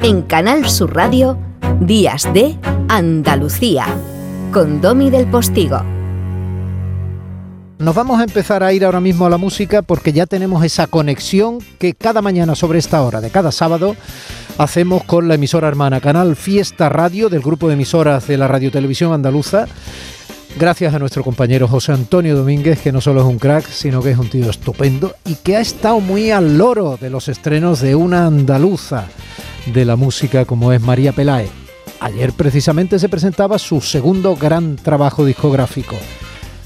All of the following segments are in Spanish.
en Canal Sur Radio, Días de Andalucía, con Domi del Postigo. Nos vamos a empezar a ir ahora mismo a la música porque ya tenemos esa conexión que cada mañana sobre esta hora de cada sábado hacemos con la emisora hermana Canal Fiesta Radio del grupo de emisoras de la Radio Televisión Andaluza. Gracias a nuestro compañero José Antonio Domínguez, que no solo es un crack, sino que es un tío estupendo y que ha estado muy al loro de los estrenos de una andaluza de la música como es María Pelae. Ayer precisamente se presentaba su segundo gran trabajo discográfico,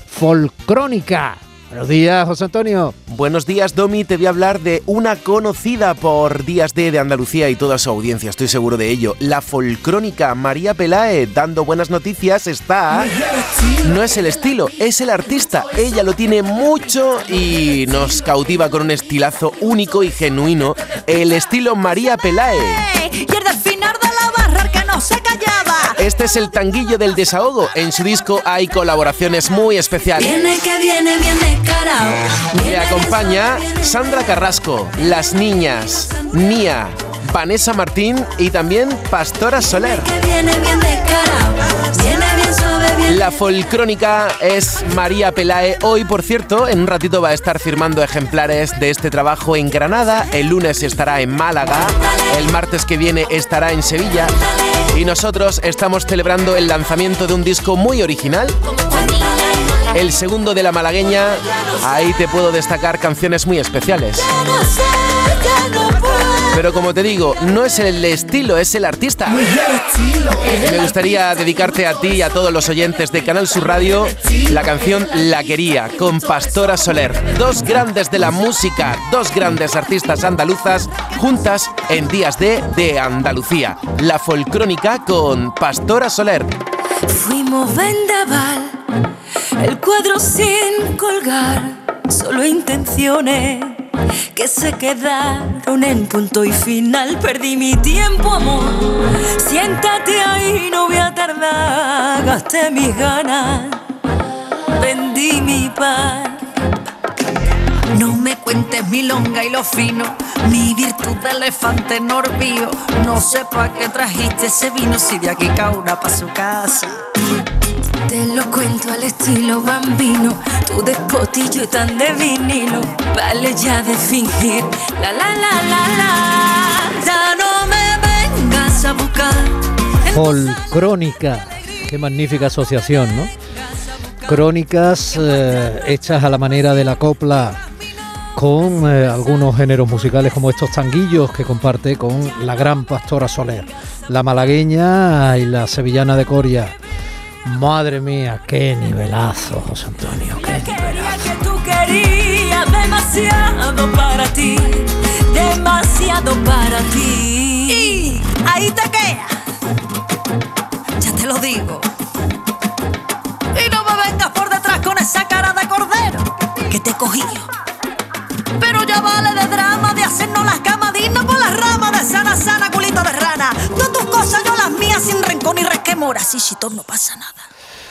Folcrónica. Buenos días, José Antonio. Buenos días, Domi. Te voy a hablar de una conocida por Días de, de Andalucía y toda su audiencia, estoy seguro de ello. La folcrónica María Pelae, dando buenas noticias, está... No es el estilo, es el artista. Ella lo tiene mucho y nos cautiva con un estilazo único y genuino, el estilo María Pelae. Este es el tanguillo del desahogo. En su disco hay colaboraciones muy especiales. Viene que viene bien descarado. Le acompaña Sandra Carrasco, Las Niñas, Nia, Vanessa Martín y también Pastora Soler. Viene. Viene La folcrónica es María Pelae. Hoy, por cierto, en un ratito va a estar firmando ejemplares de este trabajo en Granada. El lunes estará en Málaga. El martes que viene estará en Sevilla. Y nosotros estamos celebrando el lanzamiento de un disco muy original. El segundo de la malagueña. Ahí te puedo destacar canciones muy especiales. Pero como te digo, no es el estilo, es el artista. Me gustaría dedicarte a ti y a todos los oyentes de Canal Sur Radio la canción La Quería con Pastora Soler. Dos grandes de la música, dos grandes artistas andaluzas juntas en Días de de Andalucía. La folcrónica con Pastora Soler. Fuimos vendaval, el cuadro sin colgar, solo intenciones que se quedaron en punto y final. Perdí mi tiempo, amor. Siéntate ahí, no voy a tardar. Gasté mis ganas, vendí mi paz. No me cuentes mi longa y lo fino, mi virtud de elefante norbío. No sé pa' qué trajiste ese vino si de aquí cauna pa' su casa. Te lo cuento al estilo bambino, tu despotillo tan de vinilo. Vale ya de fingir, la la la la la. Ya no me vengas a buscar. Folcrónica. Qué magnífica asociación, ¿no? Crónicas eh, hechas a la manera de la copla con eh, algunos géneros musicales como estos tanguillos que comparte con la gran Pastora Soler, la malagueña y la sevillana de Coria. Madre mía, qué nivelazo, José Antonio, qué Quería nivelazo. que tú querías demasiado para ti, demasiado para ti. Y ahí te queda, ya te lo digo. Resquemor. Así, chito, no pasa nada.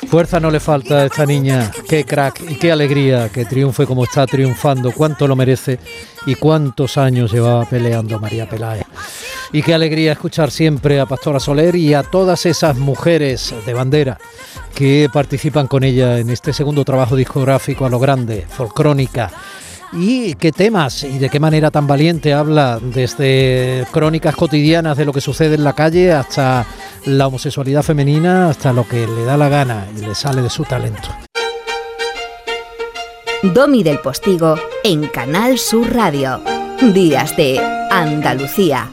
Fuerza no le falta a esta niña, qué crack y qué alegría que triunfe como está triunfando, cuánto lo merece y cuántos años llevaba peleando María Pelae. Y qué alegría escuchar siempre a Pastora Soler y a todas esas mujeres de bandera que participan con ella en este segundo trabajo discográfico a lo grande, Folcrónica. Y qué temas y de qué manera tan valiente habla desde crónicas cotidianas de lo que sucede en la calle hasta la homosexualidad femenina, hasta lo que le da la gana y le sale de su talento. Domi del Postigo en Canal Sur Radio. Días de Andalucía.